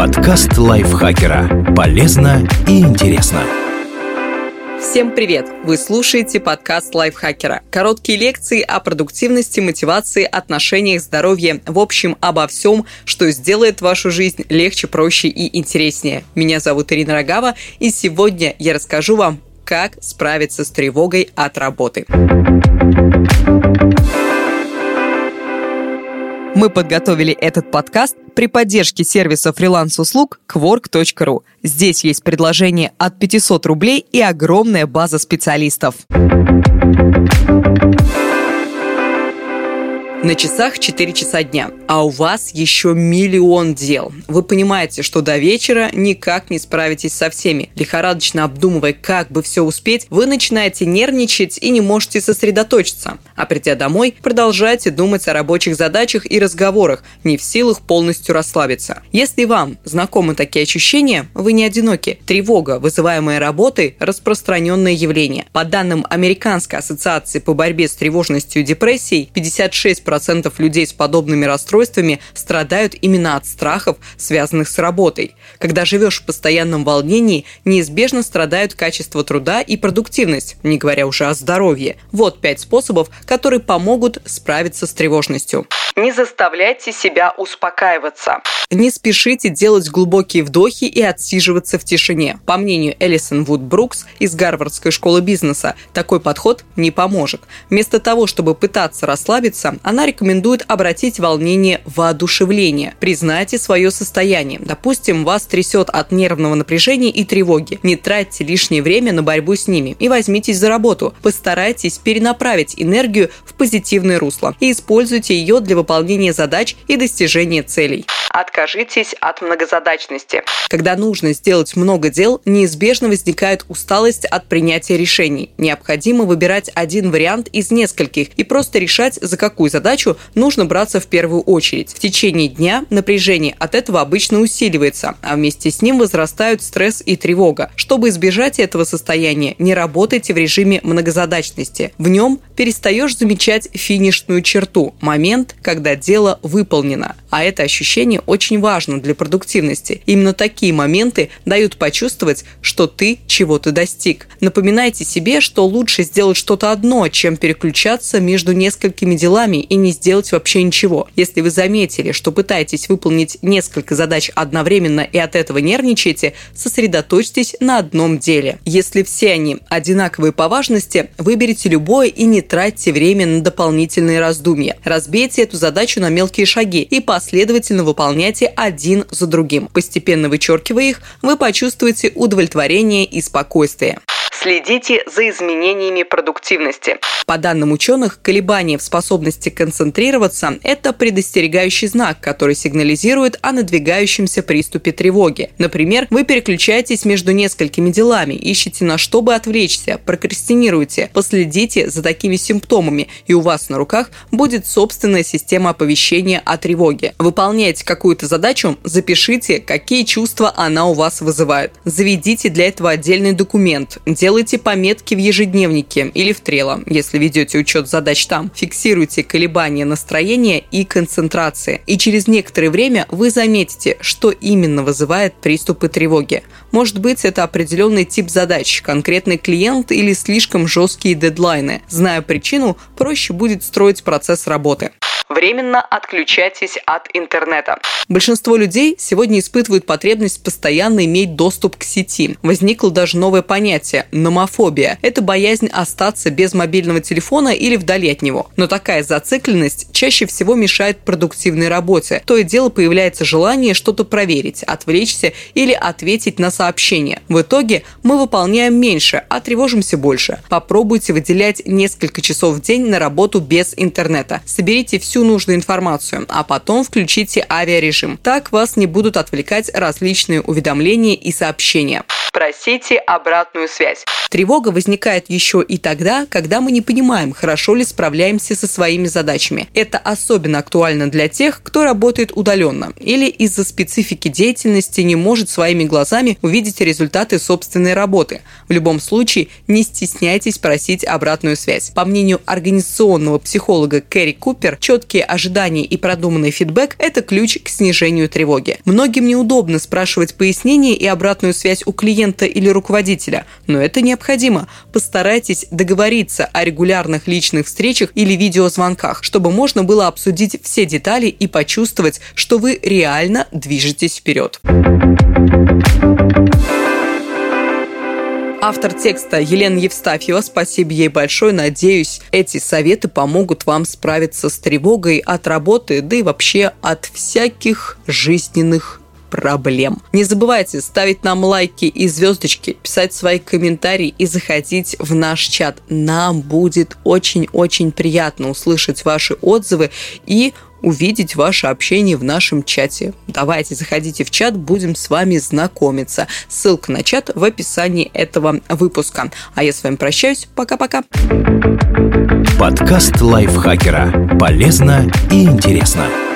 Подкаст лайфхакера. Полезно и интересно. Всем привет! Вы слушаете подкаст лайфхакера. Короткие лекции о продуктивности, мотивации, отношениях, здоровье. В общем, обо всем, что сделает вашу жизнь легче, проще и интереснее. Меня зовут Ирина Рогава, и сегодня я расскажу вам, как справиться с тревогой от работы. Мы подготовили этот подкаст при поддержке сервиса фриланс-услуг Quark.ru. Здесь есть предложение от 500 рублей и огромная база специалистов. На часах 4 часа дня, а у вас еще миллион дел. Вы понимаете, что до вечера никак не справитесь со всеми. Лихорадочно обдумывая, как бы все успеть, вы начинаете нервничать и не можете сосредоточиться. А придя домой, продолжайте думать о рабочих задачах и разговорах, не в силах полностью расслабиться. Если вам знакомы такие ощущения, вы не одиноки. Тревога, вызываемая работой, распространенное явление. По данным Американской ассоциации по борьбе с тревожностью и депрессией, 56% 90% людей с подобными расстройствами страдают именно от страхов, связанных с работой. Когда живешь в постоянном волнении, неизбежно страдают качество труда и продуктивность, не говоря уже о здоровье. Вот пять способов, которые помогут справиться с тревожностью. Не заставляйте себя успокаиваться. Не спешите делать глубокие вдохи и отсиживаться в тишине. По мнению Элисон Вуд Брукс из Гарвардской школы бизнеса, такой подход не поможет. Вместо того, чтобы пытаться расслабиться, она рекомендует обратить волнение в воодушевление. Признайте свое состояние. Допустим, вас трясет от нервного напряжения и тревоги. Не тратьте лишнее время на борьбу с ними и возьмитесь за работу. Постарайтесь перенаправить энергию в позитивное русло и используйте ее для выполнения задач и достижения целей. Откажитесь от многозадачности. Когда нужно сделать много дел, неизбежно возникает усталость от принятия решений. Необходимо выбирать один вариант из нескольких и просто решать, за какую задачу нужно браться в первую очередь. В течение дня напряжение от этого обычно усиливается, а вместе с ним возрастают стресс и тревога. Чтобы избежать этого состояния, не работайте в режиме многозадачности. В нем перестаешь замечать финишную черту, момент, когда дело выполнено. А это ощущение очень важно для продуктивности. Именно такие моменты дают почувствовать, что ты чего-то достиг. Напоминайте себе, что лучше сделать что-то одно, чем переключаться между несколькими делами и не сделать вообще ничего. Если вы заметили, что пытаетесь выполнить несколько задач одновременно и от этого нервничаете, сосредоточьтесь на одном деле. Если все они одинаковые по важности, выберите любое и не тратьте время на дополнительные раздумья. Разбейте эту задачу на мелкие шаги и последовательно выполняйте один за другим. Постепенно вычеркивая их, вы почувствуете удовлетворение и спокойствие. Следите за изменениями продуктивности. По данным ученых, колебания в способности концентрироваться – это предостерегающий знак, который сигнализирует о надвигающемся приступе тревоги. Например, вы переключаетесь между несколькими делами, ищете на что бы отвлечься, прокрастинируете. Последите за такими симптомами, и у вас на руках будет собственная система оповещения о тревоге. Выполняете какую-то задачу, запишите, какие чувства она у вас вызывает. Заведите для этого отдельный документ, Делайте пометки в ежедневнике или в Трело, если ведете учет задач там. Фиксируйте колебания настроения и концентрации. И через некоторое время вы заметите, что именно вызывает приступы тревоги. Может быть, это определенный тип задач, конкретный клиент или слишком жесткие дедлайны. Зная причину, проще будет строить процесс работы. Временно отключайтесь от интернета. Большинство людей сегодня испытывают потребность постоянно иметь доступ к сети. Возникло даже новое понятие – номофобия. Это боязнь остаться без мобильного телефона или вдали от него. Но такая зацикленность чаще всего мешает продуктивной работе. То и дело появляется желание что-то проверить, отвлечься или ответить на сообщение. В итоге мы выполняем меньше, а тревожимся больше. Попробуйте выделять несколько часов в день на работу без интернета. Соберите всю всю нужную информацию, а потом включите авиарежим. Так вас не будут отвлекать различные уведомления и сообщения. Просите обратную связь. Тревога возникает еще и тогда, когда мы не понимаем, хорошо ли справляемся со своими задачами. Это особенно актуально для тех, кто работает удаленно или из-за специфики деятельности не может своими глазами увидеть результаты собственной работы. В любом случае, не стесняйтесь просить обратную связь. По мнению организационного психолога Кэрри Купер, четкие ожидания и продуманный фидбэк – это ключ к снижению тревоги. Многим неудобно спрашивать пояснения и обратную связь у клиента или руководителя, но это необходимо. Постарайтесь договориться о регулярных личных встречах или видеозвонках, чтобы можно было обсудить все детали и почувствовать, что вы реально движетесь вперед. Автор текста Елена Евстафьева. Спасибо ей большое. Надеюсь, эти советы помогут вам справиться с тревогой от работы, да и вообще от всяких жизненных проблем. Не забывайте ставить нам лайки и звездочки, писать свои комментарии и заходить в наш чат. Нам будет очень-очень приятно услышать ваши отзывы и увидеть ваше общение в нашем чате. Давайте, заходите в чат, будем с вами знакомиться. Ссылка на чат в описании этого выпуска. А я с вами прощаюсь. Пока-пока. Подкаст лайфхакера. Полезно и интересно.